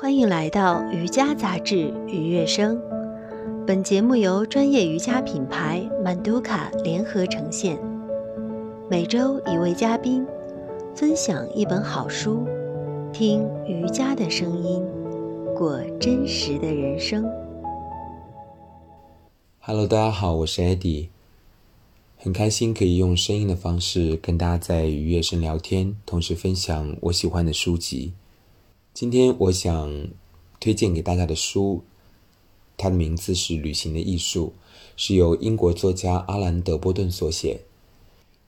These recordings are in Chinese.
欢迎来到瑜伽杂志《愉悦声》。本节目由专业瑜伽品牌曼都卡联合呈现。每周一位嘉宾分享一本好书，听瑜伽的声音，过真实的人生。Hello，大家好，我是 Eddie，很开心可以用声音的方式跟大家在愉悦声聊天，同时分享我喜欢的书籍。今天我想推荐给大家的书，它的名字是《旅行的艺术》，是由英国作家阿兰·德波顿所写。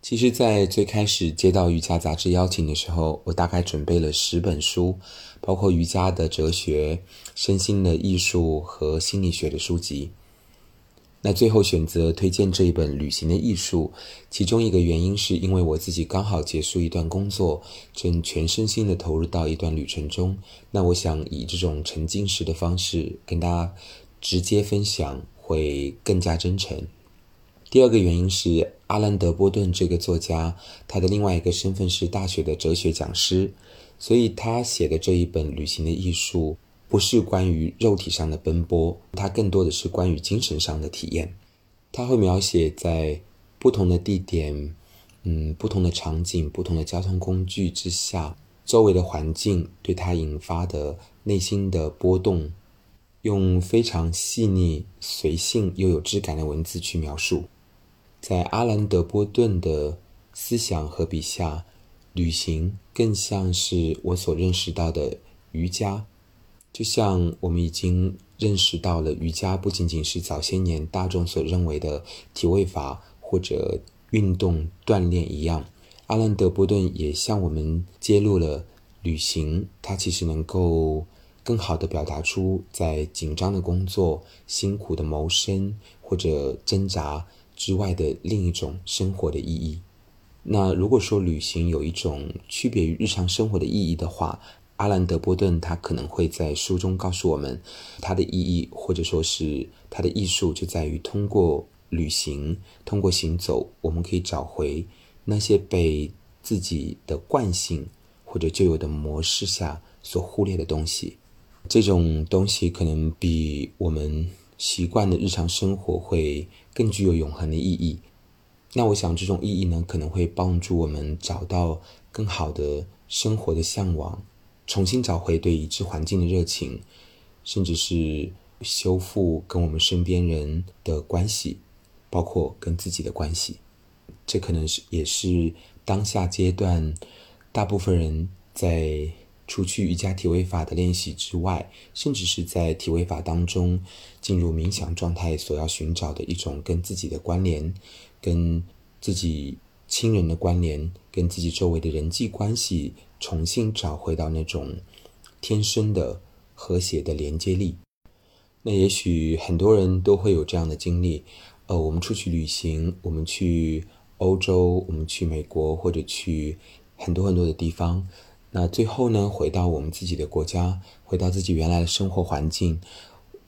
其实，在最开始接到瑜伽杂志邀请的时候，我大概准备了十本书，包括瑜伽的哲学、身心的艺术和心理学的书籍。那最后选择推荐这一本《旅行的艺术》，其中一个原因是因为我自己刚好结束一段工作，正全身心的投入到一段旅程中。那我想以这种沉浸式的方式跟大家直接分享，会更加真诚。第二个原因是阿兰·德波顿这个作家，他的另外一个身份是大学的哲学讲师，所以他写的这一本《旅行的艺术》。不是关于肉体上的奔波，它更多的是关于精神上的体验。他会描写在不同的地点、嗯，不同的场景、不同的交通工具之下，周围的环境对他引发的内心的波动，用非常细腻、随性又有质感的文字去描述。在阿兰·德波顿的思想和笔下，旅行更像是我所认识到的瑜伽。就像我们已经认识到了，瑜伽不仅仅是早些年大众所认为的体位法或者运动锻炼一样，阿兰·德波顿也向我们揭露了旅行，它其实能够更好地表达出在紧张的工作、辛苦的谋生或者挣扎之外的另一种生活的意义。那如果说旅行有一种区别于日常生活的意义的话，阿兰·德波顿他可能会在书中告诉我们，他的意义或者说是他的艺术就在于通过旅行，通过行走，我们可以找回那些被自己的惯性或者旧有的模式下所忽略的东西。这种东西可能比我们习惯的日常生活会更具有永恒的意义。那我想这种意义呢，可能会帮助我们找到更好的生活的向往。重新找回对已知环境的热情，甚至是修复跟我们身边人的关系，包括跟自己的关系。这可能是也是当下阶段大部分人在除去瑜伽体位法的练习之外，甚至是在体位法当中进入冥想状态所要寻找的一种跟自己的关联，跟自己亲人的关联，跟自己周围的人际关系。重新找回到那种天生的和谐的连接力。那也许很多人都会有这样的经历。呃，我们出去旅行，我们去欧洲，我们去美国，或者去很多很多的地方。那最后呢，回到我们自己的国家，回到自己原来的生活环境，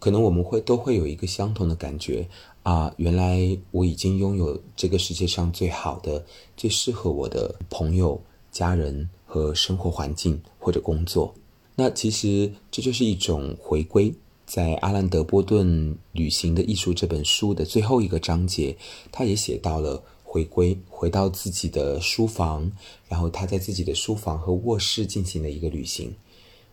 可能我们会都会有一个相同的感觉啊，原来我已经拥有这个世界上最好的、最适合我的朋友、家人。和生活环境或者工作，那其实这就是一种回归。在阿兰·德波顿《旅行的艺术》这本书的最后一个章节，他也写到了回归，回到自己的书房，然后他在自己的书房和卧室进行了一个旅行。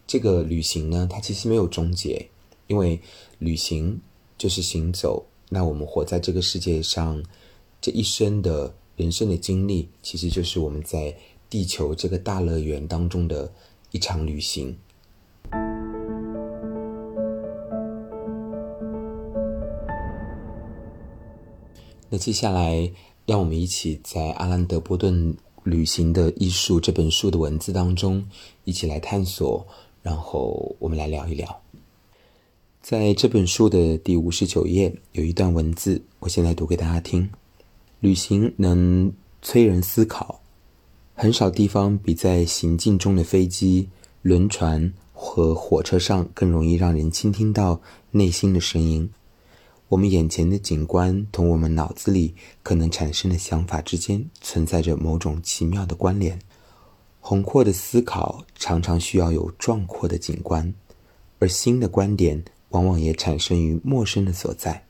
这个旅行呢，它其实没有终结，因为旅行就是行走。那我们活在这个世界上，这一生的人生的经历，其实就是我们在。地球这个大乐园当中的一场旅行。那接下来，让我们一起在阿兰·德波顿《旅行的艺术》这本书的文字当中，一起来探索，然后我们来聊一聊。在这本书的第五十九页，有一段文字，我现在读给大家听：旅行能催人思考。很少地方比在行进中的飞机、轮船和火车上更容易让人倾听到内心的声音。我们眼前的景观同我们脑子里可能产生的想法之间存在着某种奇妙的关联。宏阔的思考常常需要有壮阔的景观，而新的观点往往也产生于陌生的所在。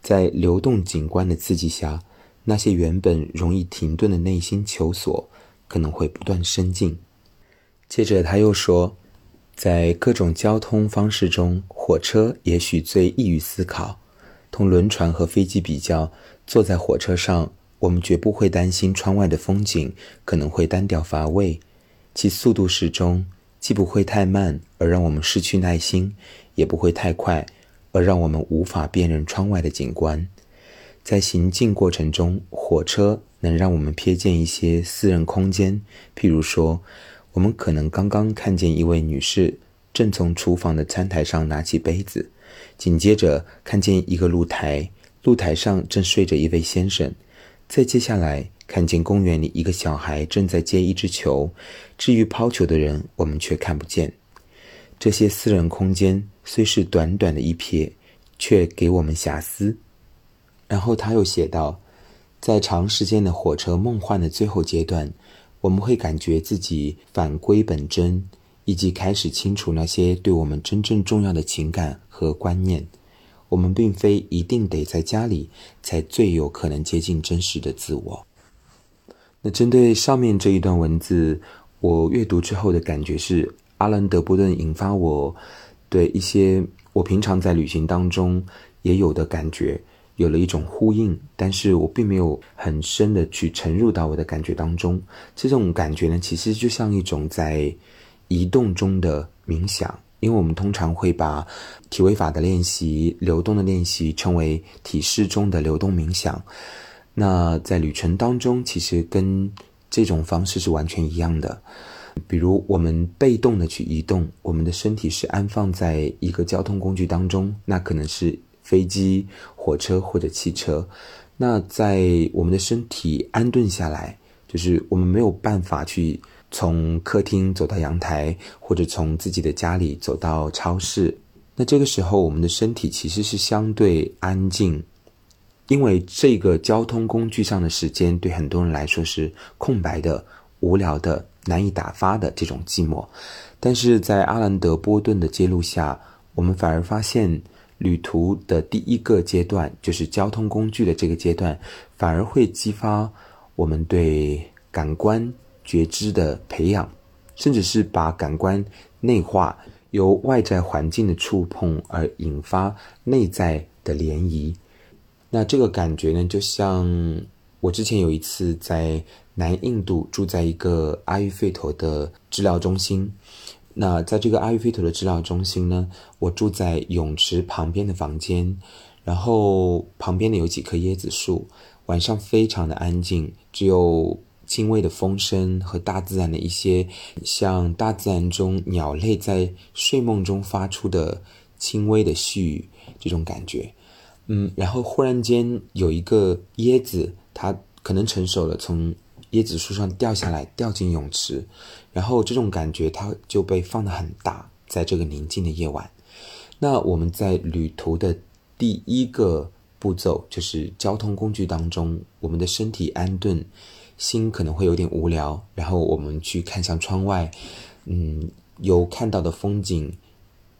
在流动景观的刺激下，那些原本容易停顿的内心求索，可能会不断升进。接着他又说，在各种交通方式中，火车也许最易于思考。同轮船和飞机比较，坐在火车上，我们绝不会担心窗外的风景可能会单调乏味，其速度适中，既不会太慢而让我们失去耐心，也不会太快而让我们无法辨认窗外的景观。在行进过程中，火车能让我们瞥见一些私人空间，譬如说，我们可能刚刚看见一位女士正从厨房的餐台上拿起杯子。紧接着看见一个露台，露台上正睡着一位先生。再接下来看见公园里一个小孩正在接一只球。至于抛球的人，我们却看不见。这些私人空间虽是短短的一瞥，却给我们遐思。然后他又写道，在长时间的火车梦幻的最后阶段，我们会感觉自己返归本真。以及开始清楚那些对我们真正重要的情感和观念。我们并非一定得在家里才最有可能接近真实的自我。那针对上面这一段文字，我阅读之后的感觉是，阿兰·德波顿引发我对一些我平常在旅行当中也有的感觉有了一种呼应，但是我并没有很深的去沉入到我的感觉当中。这种感觉呢，其实就像一种在。移动中的冥想，因为我们通常会把体位法的练习、流动的练习称为体式中的流动冥想。那在旅程当中，其实跟这种方式是完全一样的。比如，我们被动的去移动，我们的身体是安放在一个交通工具当中，那可能是飞机、火车或者汽车。那在我们的身体安顿下来，就是我们没有办法去。从客厅走到阳台，或者从自己的家里走到超市，那这个时候我们的身体其实是相对安静，因为这个交通工具上的时间对很多人来说是空白的、无聊的、难以打发的这种寂寞。但是在阿兰德波顿的揭露下，我们反而发现，旅途的第一个阶段，就是交通工具的这个阶段，反而会激发我们对感官。觉知的培养，甚至是把感官内化，由外在环境的触碰而引发内在的涟漪。那这个感觉呢，就像我之前有一次在南印度住在一个阿育吠陀的治疗中心。那在这个阿育吠陀的治疗中心呢，我住在泳池旁边的房间，然后旁边呢有几棵椰子树，晚上非常的安静，只有。轻微的风声和大自然的一些，像大自然中鸟类在睡梦中发出的轻微的絮语，这种感觉，嗯，然后忽然间有一个椰子，它可能成熟了，从椰子树上掉下来，掉进泳池，然后这种感觉它就被放得很大，在这个宁静的夜晚。那我们在旅途的第一个步骤，就是交通工具当中，我们的身体安顿。心可能会有点无聊，然后我们去看向窗外，嗯，有看到的风景，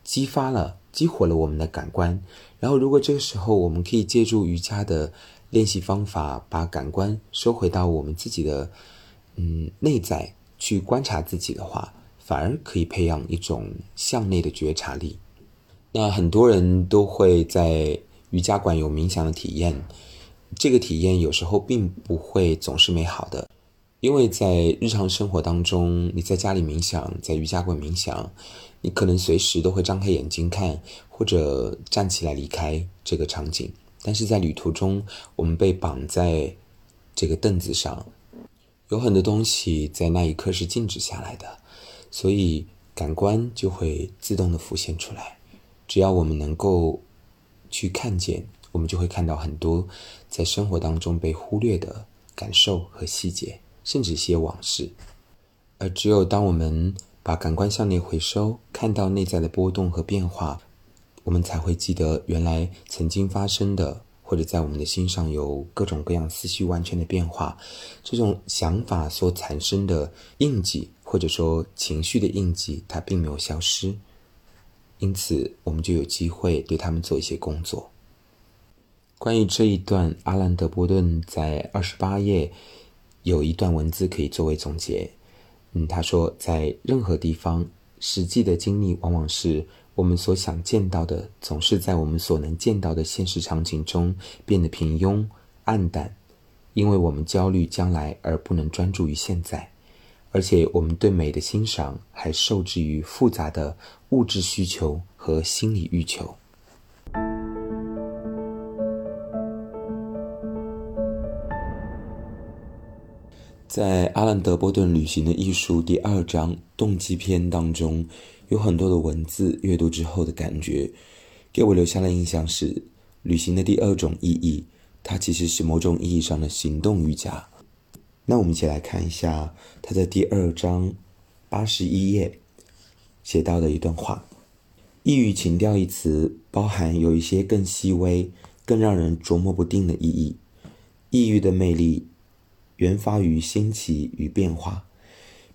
激发了、激活了我们的感官。然后，如果这个时候我们可以借助瑜伽的练习方法，把感官收回到我们自己的嗯内在去观察自己的话，反而可以培养一种向内的觉察力。那很多人都会在瑜伽馆有冥想的体验。这个体验有时候并不会总是美好的，因为在日常生活当中，你在家里冥想，在瑜伽馆冥想，你可能随时都会张开眼睛看，或者站起来离开这个场景。但是在旅途中，我们被绑在这个凳子上，有很多东西在那一刻是静止下来的，所以感官就会自动的浮现出来。只要我们能够去看见。我们就会看到很多在生活当中被忽略的感受和细节，甚至一些往事。而只有当我们把感官向内回收，看到内在的波动和变化，我们才会记得原来曾经发生的，或者在我们的心上有各种各样思绪完全的变化。这种想法所产生的印记，或者说情绪的印记，它并没有消失。因此我们就有机会对他们做一些工作。关于这一段，阿兰·德波顿在二十八页有一段文字可以作为总结。嗯，他说，在任何地方，实际的经历往往是我们所想见到的，总是在我们所能见到的现实场景中变得平庸、暗淡，因为我们焦虑将来而不能专注于现在，而且我们对美的欣赏还受制于复杂的物质需求和心理欲求。在阿兰·德波顿《旅行的艺术》第二章动机篇当中，有很多的文字，阅读之后的感觉，给我留下的印象是，旅行的第二种意义，它其实是某种意义上的行动瑜伽。那我们一起来看一下他在第二章八十一页写到的一段话：“异域情调一词，包含有一些更细微、更让人琢磨不定的意义。异域的魅力。”源发于新奇与变化，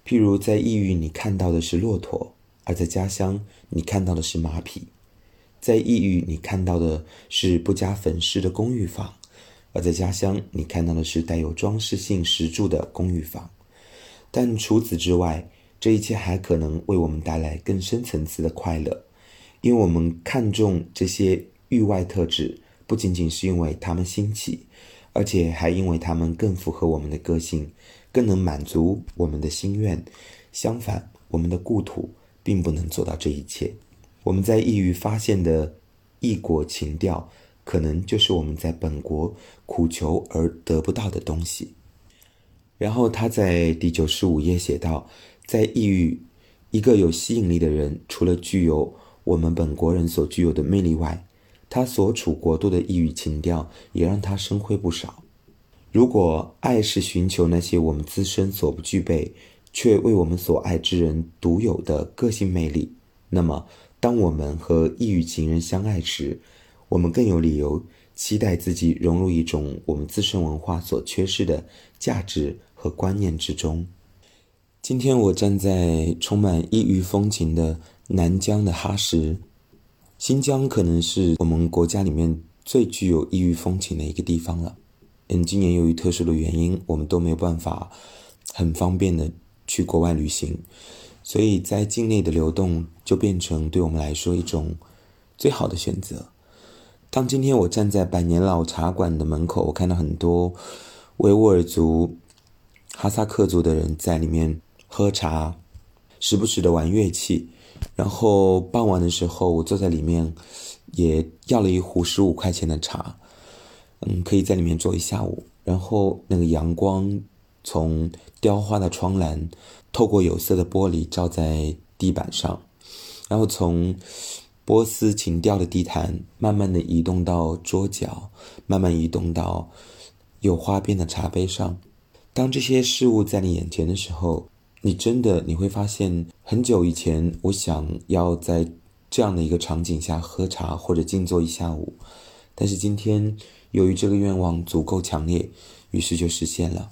譬如在异域你看到的是骆驼，而在家乡你看到的是马匹；在异域你看到的是不加粉饰的公寓房，而在家乡你看到的是带有装饰性石柱的公寓房。但除此之外，这一切还可能为我们带来更深层次的快乐，因为我们看重这些域外特质，不仅仅是因为它们新奇。而且还因为它们更符合我们的个性，更能满足我们的心愿。相反，我们的故土并不能做到这一切。我们在异域发现的异国情调，可能就是我们在本国苦求而得不到的东西。然后他在第九十五页写道：在异域，一个有吸引力的人，除了具有我们本国人所具有的魅力外，他所处国度的异域情调也让他生辉不少。如果爱是寻求那些我们自身所不具备，却为我们所爱之人独有的个性魅力，那么当我们和异域情人相爱时，我们更有理由期待自己融入一种我们自身文化所缺失的价值和观念之中。今天我站在充满异域风情的南疆的哈什。新疆可能是我们国家里面最具有异域风情的一个地方了。嗯，今年由于特殊的原因，我们都没有办法很方便的去国外旅行，所以在境内的流动就变成对我们来说一种最好的选择。当今天我站在百年老茶馆的门口，我看到很多维吾尔族、哈萨克族的人在里面喝茶，时不时的玩乐器。然后傍晚的时候，我坐在里面，也要了一壶十五块钱的茶，嗯，可以在里面坐一下午。然后那个阳光从雕花的窗栏透过有色的玻璃照在地板上，然后从波斯情调的地毯慢慢的移动到桌角，慢慢移动到有花边的茶杯上。当这些事物在你眼前的时候。你真的你会发现，很久以前我想要在这样的一个场景下喝茶或者静坐一下午，但是今天由于这个愿望足够强烈，于是就实现了。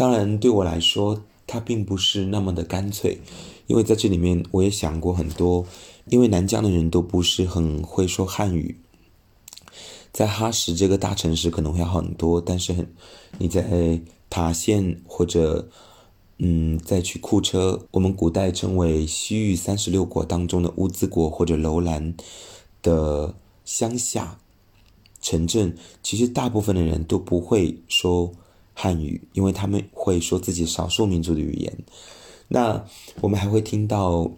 当然对我来说，它并不是那么的干脆，因为在这里面我也想过很多，因为南疆的人都不是很会说汉语，在哈什这个大城市可能会好很多，但是很你在塔县或者。嗯，再去库车，我们古代称为西域三十六国当中的乌兹国或者楼兰的乡下城镇，其实大部分的人都不会说汉语，因为他们会说自己少数民族的语言。那我们还会听到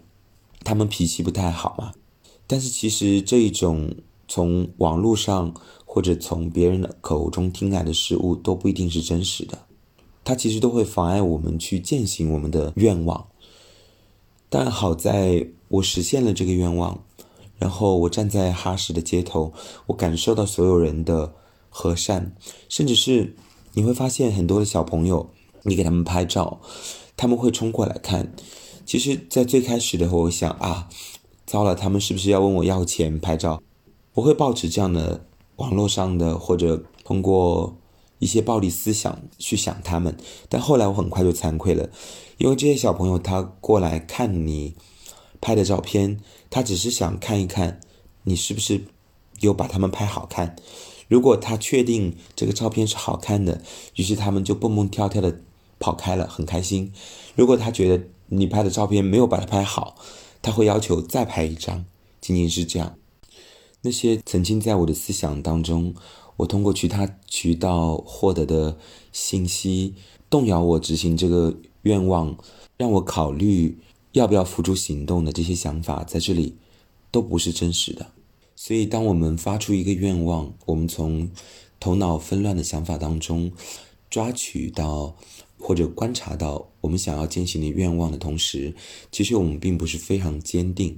他们脾气不太好嘛？但是其实这一种从网络上或者从别人的口中听来的事物都不一定是真实的。它其实都会妨碍我们去践行我们的愿望，但好在我实现了这个愿望，然后我站在哈什的街头，我感受到所有人的和善，甚至是你会发现很多的小朋友，你给他们拍照，他们会冲过来看。其实，在最开始的时候，我想啊，糟了，他们是不是要问我要钱拍照？我会抱持这样的网络上的或者通过。一些暴力思想去想他们，但后来我很快就惭愧了，因为这些小朋友他过来看你拍的照片，他只是想看一看你是不是有把他们拍好看。如果他确定这个照片是好看的，于是他们就蹦蹦跳跳的跑开了，很开心。如果他觉得你拍的照片没有把它拍好，他会要求再拍一张。仅仅是这样。那些曾经在我的思想当中，我通过其他渠道获得的信息，动摇我执行这个愿望，让我考虑要不要付诸行动的这些想法，在这里都不是真实的。所以，当我们发出一个愿望，我们从头脑纷乱的想法当中抓取到或者观察到我们想要践行的愿望的同时，其实我们并不是非常坚定，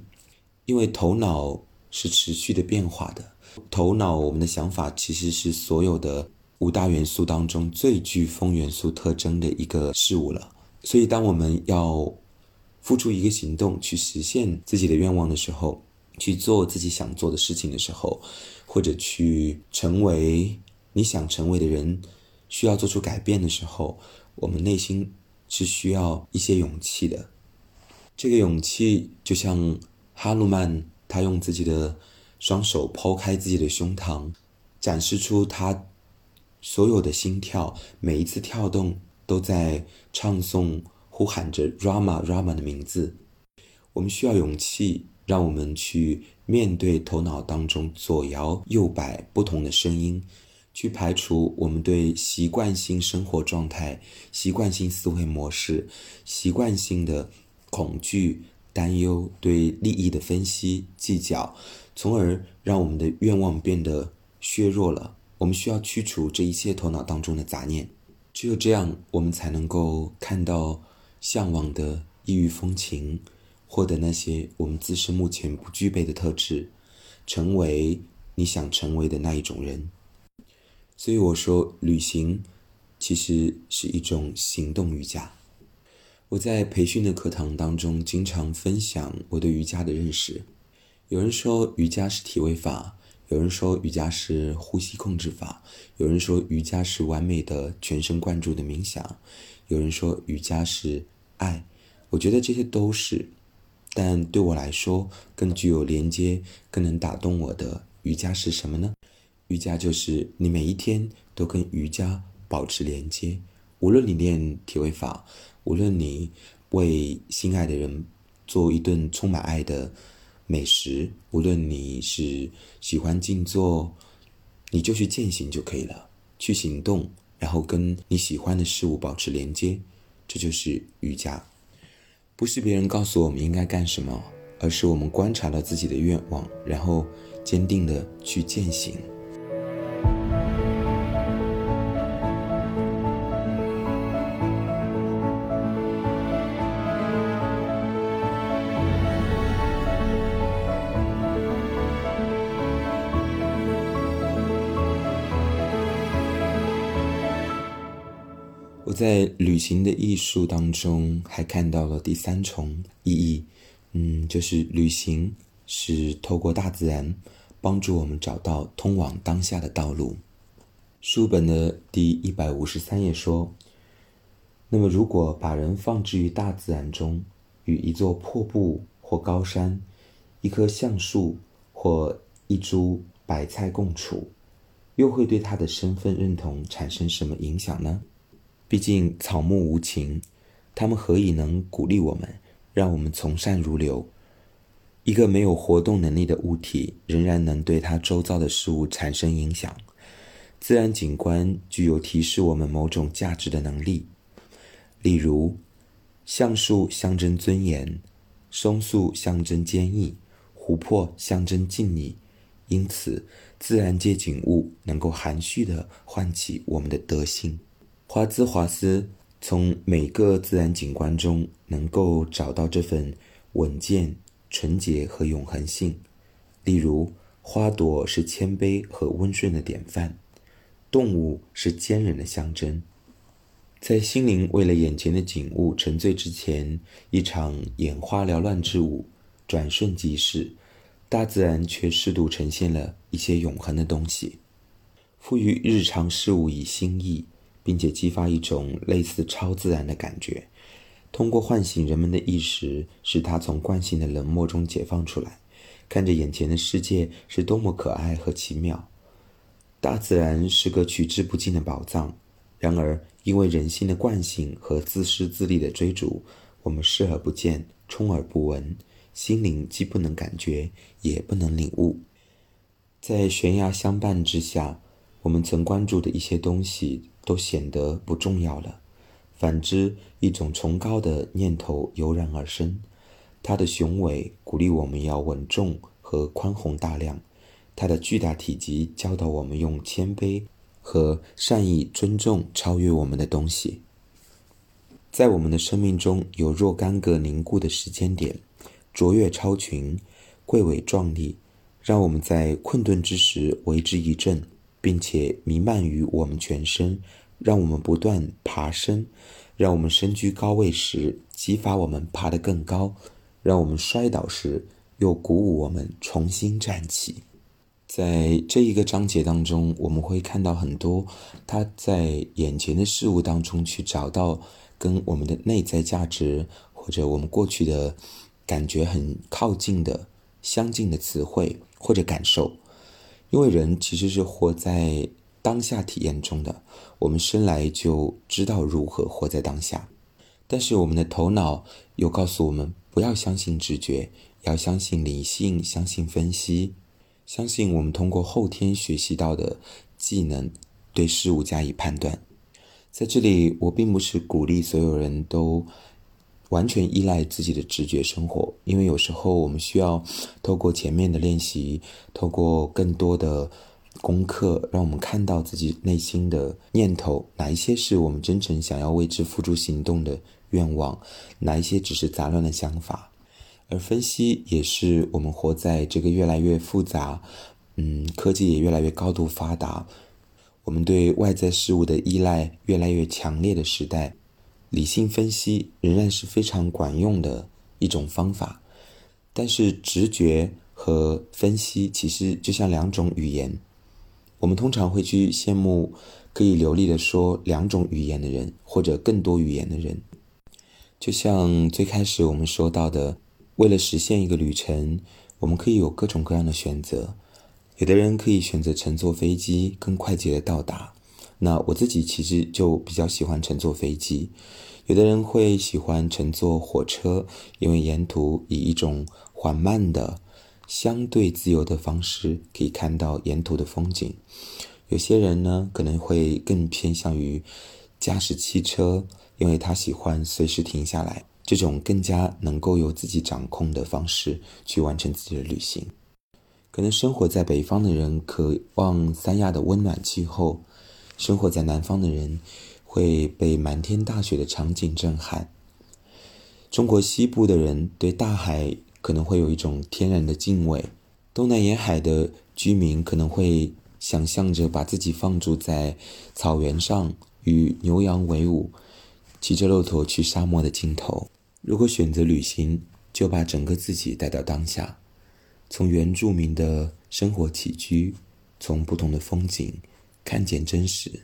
因为头脑是持续的变化的。头脑，我们的想法其实是所有的五大元素当中最具风元素特征的一个事物了。所以，当我们要付出一个行动去实现自己的愿望的时候，去做自己想做的事情的时候，或者去成为你想成为的人，需要做出改变的时候，我们内心是需要一些勇气的。这个勇气就像哈鲁曼，他用自己的双手剖开自己的胸膛，展示出他所有的心跳，每一次跳动都在唱诵、呼喊着 Rama Rama 的名字。我们需要勇气。让我们去面对头脑当中左摇右摆不同的声音，去排除我们对习惯性生活状态、习惯性思维模式、习惯性的恐惧、担忧、对利益的分析、计较，从而让我们的愿望变得削弱了。我们需要驱除这一切头脑当中的杂念，只有这样，我们才能够看到向往的异域风情。获得那些我们自身目前不具备的特质，成为你想成为的那一种人。所以我说，旅行其实是一种行动瑜伽。我在培训的课堂当中，经常分享我对瑜伽的认识。有人说瑜伽是体位法，有人说瑜伽是呼吸控制法，有人说瑜伽是完美的全神贯注的冥想，有人说瑜伽是爱。我觉得这些都是。但对我来说，更具有连接、更能打动我的瑜伽是什么呢？瑜伽就是你每一天都跟瑜伽保持连接。无论你练体位法，无论你为心爱的人做一顿充满爱的美食，无论你是喜欢静坐，你就去践行就可以了，去行动，然后跟你喜欢的事物保持连接，这就是瑜伽。不是别人告诉我们应该干什么，而是我们观察到自己的愿望，然后坚定的去践行。在旅行的艺术当中还看到了第三重意义，嗯，就是旅行是透过大自然帮助我们找到通往当下的道路。书本的第一百五十三页说：“那么，如果把人放置于大自然中，与一座破布或高山、一棵橡树或一株白菜共处，又会对他的身份认同产生什么影响呢？”毕竟草木无情，他们何以能鼓励我们，让我们从善如流？一个没有活动能力的物体，仍然能对它周遭的事物产生影响。自然景观具有提示我们某种价值的能力，例如，橡树象征尊严，松树象征坚毅，湖泊象征静谧。因此，自然界景物能够含蓄地唤起我们的德性。华兹华斯从每个自然景观中能够找到这份稳健、纯洁和永恒性。例如，花朵是谦卑和温顺的典范，动物是坚韧的象征。在心灵为了眼前的景物沉醉之前，一场眼花缭乱之舞转瞬即逝，大自然却适度呈现了一些永恒的东西，赋予日常事物以新意。并且激发一种类似超自然的感觉，通过唤醒人们的意识，使他从惯性的冷漠中解放出来，看着眼前的世界是多么可爱和奇妙。大自然是个取之不尽的宝藏，然而因为人性的惯性和自私自利的追逐，我们视而不见，充耳不闻，心灵既不能感觉，也不能领悟。在悬崖相伴之下，我们曾关注的一些东西都显得不重要了。反之，一种崇高的念头油然而生，它的雄伟鼓励我们要稳重和宽宏大量，它的巨大体积教导我们用谦卑和善意尊重超越我们的东西。在我们的生命中有若干个凝固的时间点，卓越超群，贵伟壮丽。让我们在困顿之时为之一振，并且弥漫于我们全身，让我们不断爬升，让我们身居高位时激发我们爬得更高，让我们摔倒时又鼓舞我们重新站起。在这一个章节当中，我们会看到很多他在眼前的事物当中去找到跟我们的内在价值或者我们过去的感觉很靠近的相近的词汇。或者感受，因为人其实是活在当下体验中的。我们生来就知道如何活在当下，但是我们的头脑又告诉我们不要相信直觉，要相信理性，相信分析，相信我们通过后天学习到的技能对事物加以判断。在这里，我并不是鼓励所有人都。完全依赖自己的直觉生活，因为有时候我们需要透过前面的练习，透过更多的功课，让我们看到自己内心的念头，哪一些是我们真诚想要为之付诸行动的愿望，哪一些只是杂乱的想法。而分析也是我们活在这个越来越复杂，嗯，科技也越来越高度发达，我们对外在事物的依赖越来越强烈的时代。理性分析仍然是非常管用的一种方法，但是直觉和分析其实就像两种语言。我们通常会去羡慕可以流利的说两种语言的人，或者更多语言的人。就像最开始我们说到的，为了实现一个旅程，我们可以有各种各样的选择。有的人可以选择乘坐飞机，更快捷的到达。那我自己其实就比较喜欢乘坐飞机，有的人会喜欢乘坐火车，因为沿途以一种缓慢的、相对自由的方式可以看到沿途的风景。有些人呢可能会更偏向于驾驶汽车，因为他喜欢随时停下来，这种更加能够由自己掌控的方式去完成自己的旅行。可能生活在北方的人渴望三亚的温暖气候。生活在南方的人会被满天大雪的场景震撼。中国西部的人对大海可能会有一种天然的敬畏。东南沿海的居民可能会想象着把自己放逐在草原上，与牛羊为伍，骑着骆驼去沙漠的尽头。如果选择旅行，就把整个自己带到当下，从原住民的生活起居，从不同的风景。看见真实。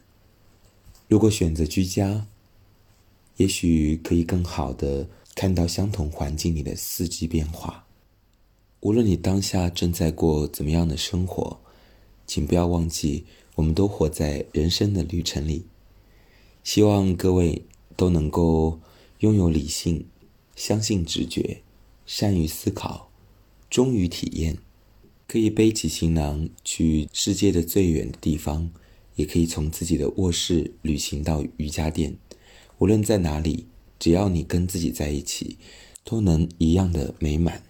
如果选择居家，也许可以更好的看到相同环境里的四季变化。无论你当下正在过怎么样的生活，请不要忘记，我们都活在人生的旅程里。希望各位都能够拥有理性，相信直觉，善于思考，忠于体验，可以背起行囊去世界的最远的地方。也可以从自己的卧室旅行到瑜伽垫，无论在哪里，只要你跟自己在一起，都能一样的美满。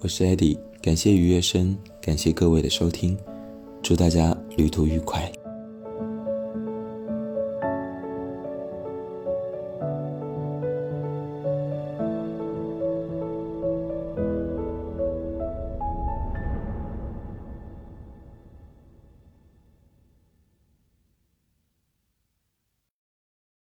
我是 Eddie，感谢余月笙，感谢各位的收听，祝大家旅途愉快。